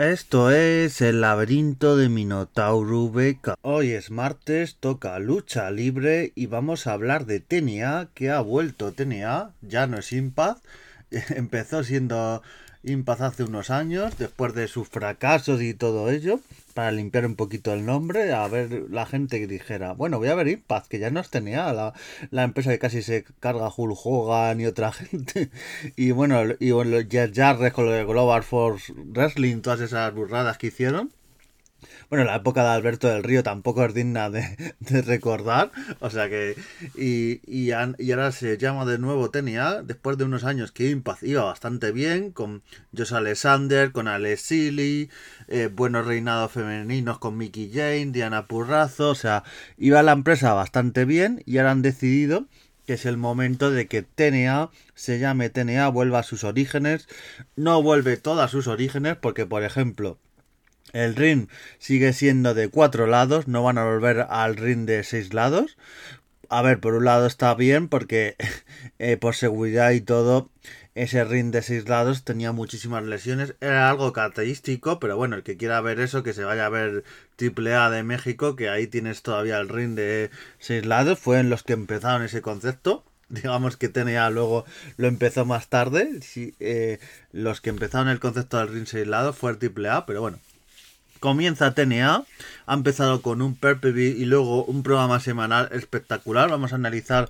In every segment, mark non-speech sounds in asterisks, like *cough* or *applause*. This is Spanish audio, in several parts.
Esto es el laberinto de Minotauro Beca. Hoy es martes, toca lucha libre y vamos a hablar de TNA, que ha vuelto TNA, ya no es Impaz, *laughs* empezó siendo Impaz hace unos años, después de sus fracasos y todo ello, para limpiar un poquito el nombre, a ver la gente que dijera, bueno, voy a ver Impaz, que ya no es TNA, la, la empresa que casi se carga Hulk Hogan y otra *laughs* gente, y bueno, y bueno, Jet Jarrett con lo de Global Force Wrestling, todas esas burradas que hicieron. Bueno, la época de Alberto del Río tampoco es digna de, recordar. O sea que. Y, y, y ahora se llama de nuevo TNA. Después de unos años que Impact iba bastante bien. Con Josh Alexander, con Alex Sealy. eh, buenos reinados femeninos con Mickey Jane, Diana Purrazo. O sea, iba la empresa bastante bien. Y ahora han decidido que es el momento de que TNA se llame TNA, vuelva a sus orígenes. No vuelve todas sus orígenes, porque por ejemplo. El ring sigue siendo de cuatro lados, no van a volver al ring de seis lados. A ver, por un lado está bien porque *laughs* eh, por seguridad y todo, ese ring de seis lados tenía muchísimas lesiones. Era algo característico, pero bueno, el que quiera ver eso, que se vaya a ver AAA de México, que ahí tienes todavía el ring de seis lados. Fue en los que empezaron ese concepto. *laughs* Digamos que TNA luego lo empezó más tarde. Eh, los que empezaron el concepto del ring seis lados fue el AAA, pero bueno. Comienza TNA, ha empezado con un PPV y luego un programa semanal espectacular. Vamos a analizar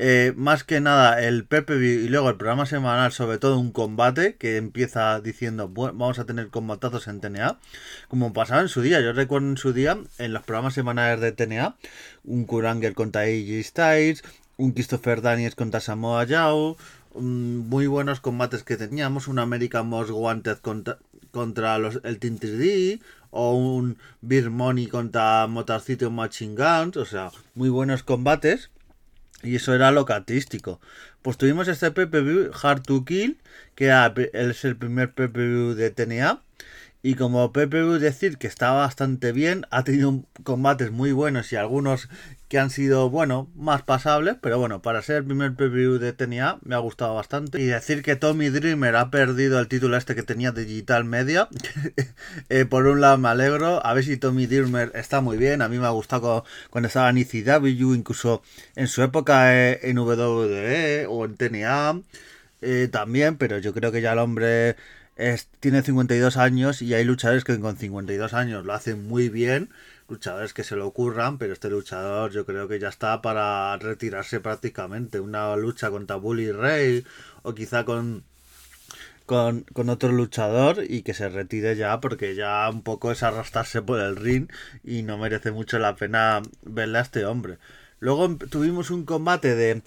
eh, más que nada el PPV y luego el programa semanal, sobre todo un combate que empieza diciendo, vamos a tener combatazos en TNA, como pasaba en su día. Yo recuerdo en su día, en los programas semanales de TNA, un Kuranger contra AJ Styles, un Christopher Daniels contra Samoa Joe, mm, muy buenos combates que teníamos, un American Most Wanted contra, contra los, el Team 3D, o un Beer Money contra Motor City Machine Guns, o sea, muy buenos combates. Y eso era lo característico. Pues tuvimos este PPV Hard to Kill, que es el primer PPV de TNA. Y como PPV decir que está bastante bien, ha tenido combates muy buenos y algunos que han sido, bueno, más pasables, pero bueno, para ser el primer PPV de TNA me ha gustado bastante. Y decir que Tommy Dreamer ha perdido el título este que tenía Digital Media. *laughs* Eh, por un lado me alegro, a ver si Tommy Dreamer está muy bien, a mí me ha gustado cu- cuando estaba en ECW, incluso en su época eh, en WWE o en TNA eh, también, pero yo creo que ya el hombre tiene 52 años y hay luchadores que con 52 años lo hacen muy bien, luchadores que se lo ocurran, pero este luchador yo creo que ya está para retirarse prácticamente. Una lucha contra Bully Ray o quizá con, con, con otro luchador y que se retire ya porque ya un poco es arrastrarse por el ring y no merece mucho la pena verle a este hombre. Luego em- tuvimos un combate de,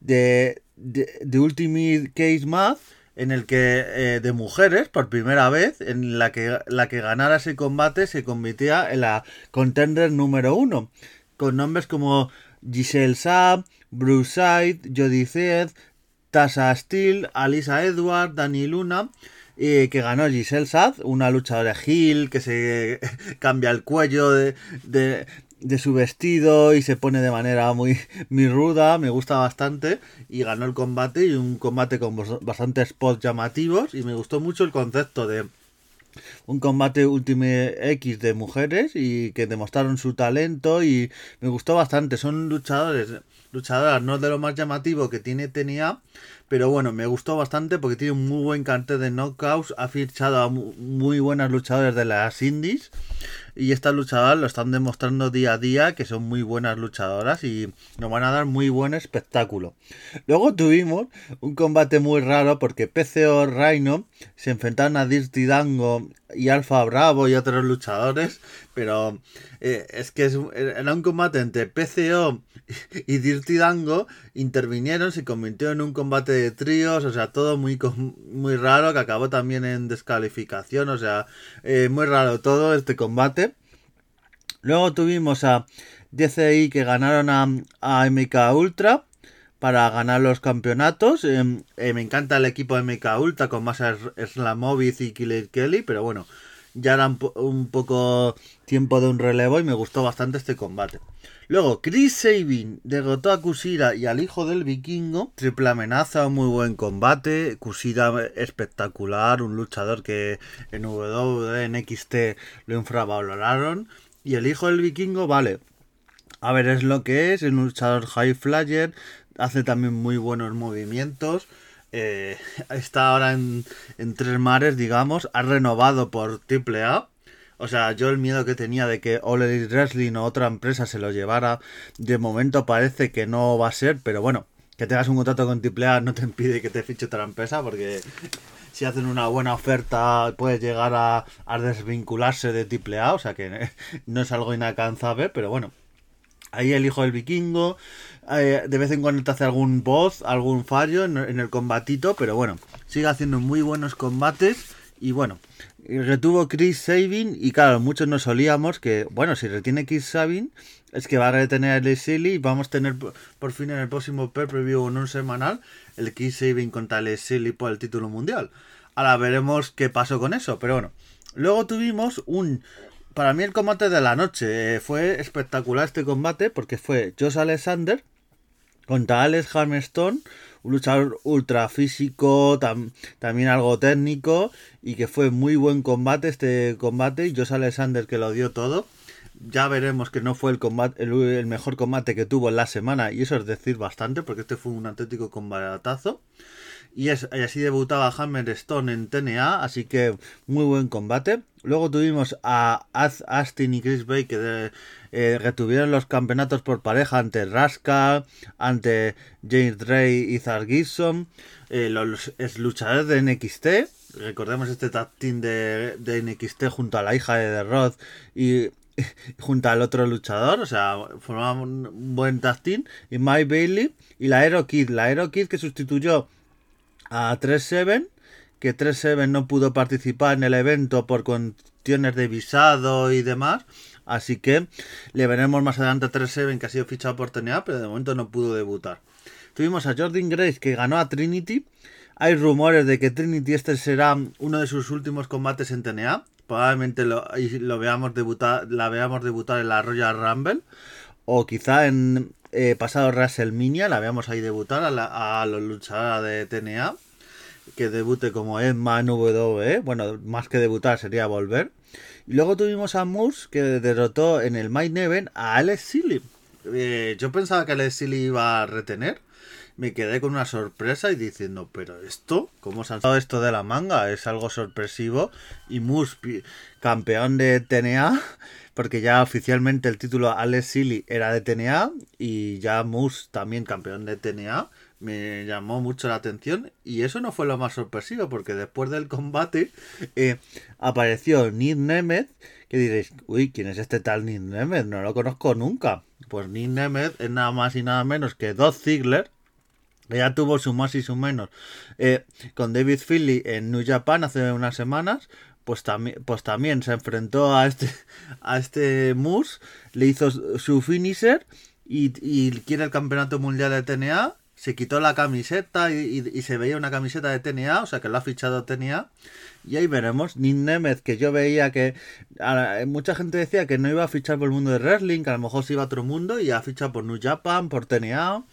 de, de, de Ultimate Case Math en el que eh, de mujeres por primera vez en la que la que ganara ese combate se convertía en la contender número uno con nombres como Giselle Saab, Bruce Side, Jodie Zed, Tasha Steele, Alisa Edward, Dani Luna, eh, que ganó Giselle Sad, una luchadora heel que se *laughs* cambia el cuello de, de, de su vestido y se pone de manera muy, muy ruda, me gusta bastante, y ganó el combate y un combate con bas- bastantes spots llamativos y me gustó mucho el concepto de un combate Ultimate X de mujeres y que demostraron su talento y me gustó bastante. Son luchadores, luchadoras no de lo más llamativo que tiene TNA, pero bueno, me gustó bastante porque tiene un muy buen cartel de knockouts, ha fichado a mu- muy buenas luchadoras de las indies y estas luchadoras lo están demostrando día a día que son muy buenas luchadoras y nos van a dar muy buen espectáculo. Luego tuvimos un combate muy raro porque PCO Rhino se enfrentaron a Dirty Dango y Alfa Bravo y otros luchadores, pero eh, es que es era un combate entre PCO y Dirty Dango, intervinieron, se convirtió en un combate de tríos, o sea, todo muy, muy raro, que acabó también en descalificación, o sea, eh, muy raro todo este combate. Luego tuvimos a DCI que ganaron a, a MK Ultra para ganar los campeonatos. Eh, eh, me encanta el equipo de MK Ultra con más Slamovic y Killer Kelly, pero bueno, ya era un, po- un poco tiempo de un relevo y me gustó bastante este combate. Luego, Chris Sabin derrotó a Kushida y al hijo del vikingo. Triple amenaza, muy buen combate. Kushida espectacular, un luchador que en WWE, en XT lo infravaloraron. Y el hijo del vikingo, vale. A ver, es lo que es, es un luchador high flyer, hace también muy buenos movimientos. Eh, está ahora en, en tres mares, digamos, ha renovado por AAA o sea, yo el miedo que tenía de que All Elite Wrestling o otra empresa se lo llevara, de momento parece que no va a ser, pero bueno, que tengas un contrato con AAA no te impide que te fiche otra empresa, porque si hacen una buena oferta puedes llegar a, desvincularse de AAA, o sea que *laughs* no es algo inalcanzable, pero bueno. Ahí el hijo del vikingo, eh, de vez en cuando te hace algún voz, algún fallo en, el combatito, pero bueno, sigue haciendo muy buenos combates y bueno, retuvo Chris Sabin y claro, muchos nos solíamos que, bueno, si retiene Chris Sabin es que va a retener el Silly y vamos a tener por fin en el próximo pay-per-view en un semanal el Chris Sabin contra el Silly por el título mundial. Ahora veremos qué pasó con eso, pero bueno. Luego tuvimos un... Para mí el combate de la noche eh, fue espectacular este combate porque fue Josh Alexander contra Alex Harmstone un luchador ultra físico, también algo técnico y que fue muy buen combate este combate y Josh Alexander que lo dio todo. Ya veremos que no fue el combate el, mejor combate que tuvo en la semana y eso es decir bastante porque este fue un auténtico combatazo. Y, es, así debutaba Hammer Stone en TNA, así que muy buen combate. Luego tuvimos a Astin y Chris Bay que eh, retuvieron los campeonatos por pareja ante Rascal, ante James Ray y Zar Gibson. Eh, los luchadores de NXT. Recordemos este tag team de, NXT junto a la hija de The y *laughs* junto al otro luchador, o sea, formaban un buen tag y Mike Bailey y la Aero Kid, la Aero Kid que sustituyó a 3-7, que 3-7 no pudo participar en el evento por cuestiones de visado y demás. Así que le veremos más adelante a 3-7 que ha sido fichado por TNA, pero de momento no pudo debutar. Tuvimos a Jordan Grace que ganó a Trinity. Hay rumores de que Trinity este será uno de sus últimos combates en TNA. Probablemente lo, lo veamos debutar, la veamos debutar en la Royal Rumble. O quizá en eh, pasado WrestleMania, la veamos ahí debutar a, los luchadores de TNA, que debute como Emma en WWE, bueno, más que debutar sería volver. Y luego tuvimos a Moose que derrotó en el Main Event a Alex Silly. Eh, yo pensaba que Alex Silly iba a retener. Me quedé con una sorpresa y diciendo, pero esto, ¿cómo se ha dado esto de la manga? Es algo sorpresivo. Y Moose, campeón de TNA, porque ya oficialmente el título Alex Silly era de TNA y ya Moose también campeón de TNA. Me llamó mucho la atención y eso no fue lo más sorpresivo porque después del combate eh, apareció Nick Nemeth que diréis, uy, ¿quién es este tal Nick Nemeth? No lo conozco nunca. Pues Nick Nemeth es nada más y nada menos que Doug Ziggler, ya tuvo su más y su menos eh, con David Philly en New Japan hace unas semanas pues, también, pues también se enfrentó a este, a este Moose, le hizo su finisher y, y quiere el campeonato mundial de TNA. Se quitó la camiseta y, se veía una camiseta de TNA, o sea que lo ha fichado TNA. Y ahí veremos. Nick Nemeth, que yo veía que mucha gente decía que no iba a fichar por el mundo de wrestling, que a lo mejor se iba a otro mundo y ha fichado por New Japan, por TNA.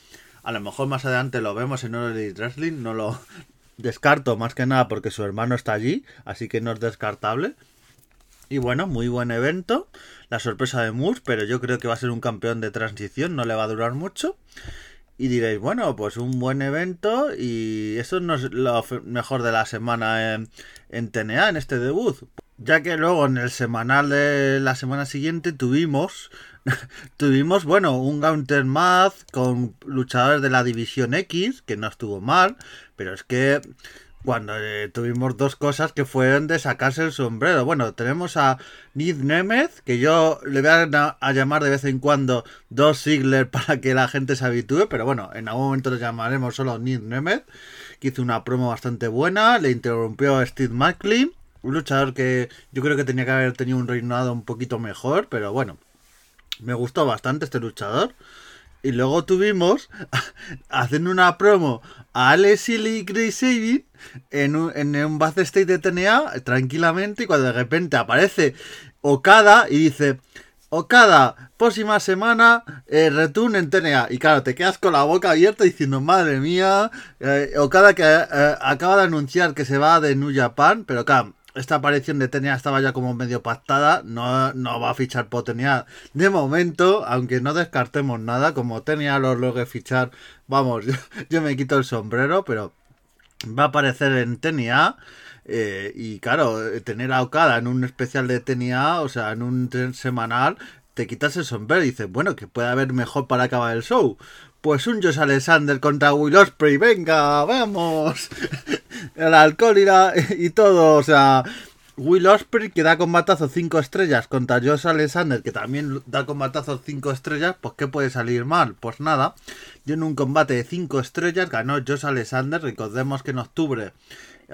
A lo mejor más adelante lo vemos en All Wrestling, no lo, descarto más que nada porque su hermano está allí, así que no es descartable. Y bueno, muy buen evento. La sorpresa de Moose, pero yo creo que va a ser un campeón de transición, no le va a durar mucho. Y diréis, bueno, pues un buen evento y eso no es lo mejor de la semana en, en TNA, en este debut. Ya que luego en el semanal de la semana siguiente tuvimos *laughs* tuvimos, bueno, un Counter Math con luchadores de la División X, que no estuvo mal, pero es que cuando eh, tuvimos dos cosas que fueron de sacarse el sombrero. Bueno, tenemos a Nid Nemeth, que yo le voy a, llamar de vez en cuando dos Ziggler *laughs* para que la gente se habitúe, pero bueno, en algún momento le llamaremos solo Nid Nemeth, que hizo una promo bastante buena, le interrumpió a Steve McLean, un luchador que yo creo que tenía que haber tenido un reinado un poquito mejor, pero bueno, me gustó bastante este luchador. Y luego tuvimos, *laughs* haciendo una promo a Alex y Chris Sabin en un, en un backstage de TNA, tranquilamente, y cuando de repente aparece Okada y dice, Okada, próxima semana, eh, return en TNA. Y claro, te quedas con la boca abierta diciendo, madre mía, eh, Okada que eh, acaba de anunciar que se va de New Japan, pero claro, esta aparición de TNA estaba ya como medio pactada, no, no va a fichar por TNA de momento, aunque no descartemos nada, como TNA lo logre fichar, vamos, *laughs* yo, me quito el sombrero, pero va a aparecer en TNA. Eh, y claro, tener a Okada en un especial de TNA, o sea, en un semanal, te quitas el sombrero y dices, bueno, que puede haber mejor para acabar el show. Pues un Josh Alexander contra Will Ospreay, venga, vamos. *laughs* el alcohol y, la, y todo, o sea, Will Ospreay que da combatazo 5 estrellas contra Josh Alexander que también da combatazo 5 estrellas, pues ¿qué puede salir mal? Pues nada, y en un combate de 5 estrellas ganó Josh Alexander, recordemos que en octubre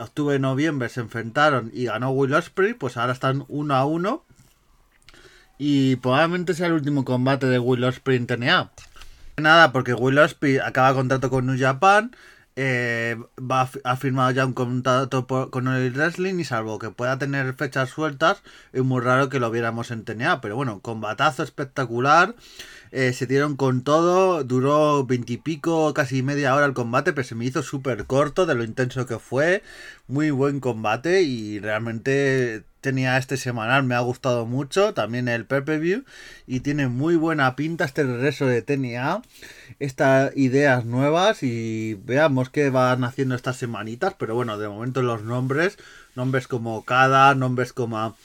octubre noviembre se enfrentaron y ganó Will Ospreay, pues ahora están uno a uno. Y probablemente sea el último combate de Will Ospreay en TNA. Nada, porque Will Ospreay acaba contrato con New Japan. Eh, va, ha firmado ya un contrato con el wrestling y salvo que pueda tener fechas sueltas, es muy raro que lo viéramos en TNA. Pero bueno, combatazo espectacular. Eh, se dieron con todo, duró veintipico, casi media hora el combate, pero se me hizo súper corto de lo intenso que fue. Muy buen combate y realmente tenía este semanal, me ha gustado mucho, también el pay-per-view y tiene muy buena pinta este regreso de TNA, estas ideas nuevas y veamos qué van haciendo estas semanitas, pero bueno, de momento los nombres Nombres como Kada, nombres como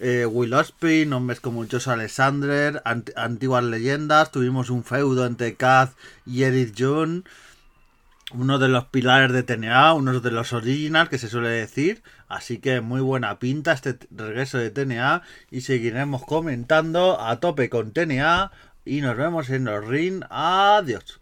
eh, Will Ospreay, nombres como Josh Alexander, antiguas leyendas. Tuvimos un feudo entre Kaz y Edith June. Uno de los pilares de TNA, uno de los originals que se suele decir. Así que muy buena pinta este regreso de TNA. Y seguiremos comentando a tope con TNA. Y nos vemos en los ring. Adiós.